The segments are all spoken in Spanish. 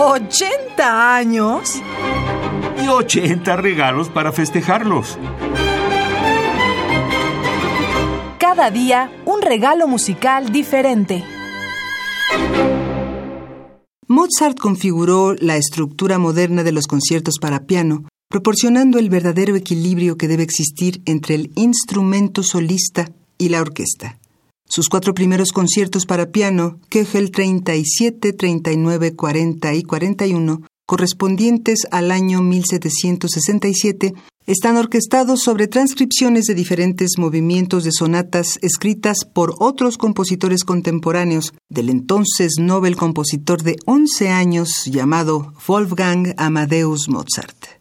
¿80 años? Y 80 regalos para festejarlos. Cada día un regalo musical diferente. Mozart configuró la estructura moderna de los conciertos para piano, proporcionando el verdadero equilibrio que debe existir entre el instrumento solista y la orquesta. Sus cuatro primeros conciertos para piano, Kegel 37, 39, 40 y 41, correspondientes al año 1767, están orquestados sobre transcripciones de diferentes movimientos de sonatas escritas por otros compositores contemporáneos del entonces Nobel compositor de 11 años llamado Wolfgang Amadeus Mozart.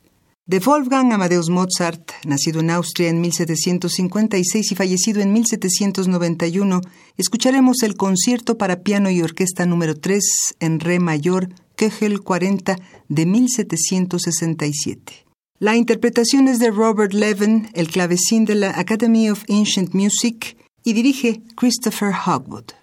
De Wolfgang Amadeus Mozart, nacido en Austria en 1756 y fallecido en 1791, escucharemos el concierto para piano y orquesta número 3 en re mayor, Kegel 40 de 1767. La interpretación es de Robert Levin, el clavecín de la Academy of Ancient Music, y dirige Christopher Hogwood.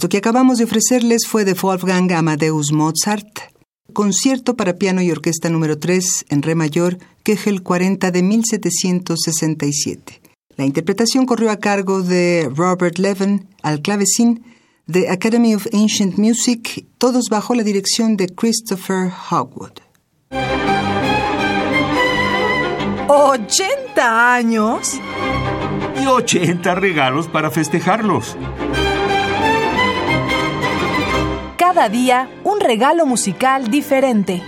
Esto que acabamos de ofrecerles fue de Wolfgang Amadeus Mozart, concierto para piano y orquesta número 3 en re mayor, Kegel 40 de 1767. La interpretación corrió a cargo de Robert Levin al clavecín, de Academy of Ancient Music, todos bajo la dirección de Christopher Hogwood. ¿80 años? Y 80 regalos para festejarlos. Cada día un regalo musical diferente.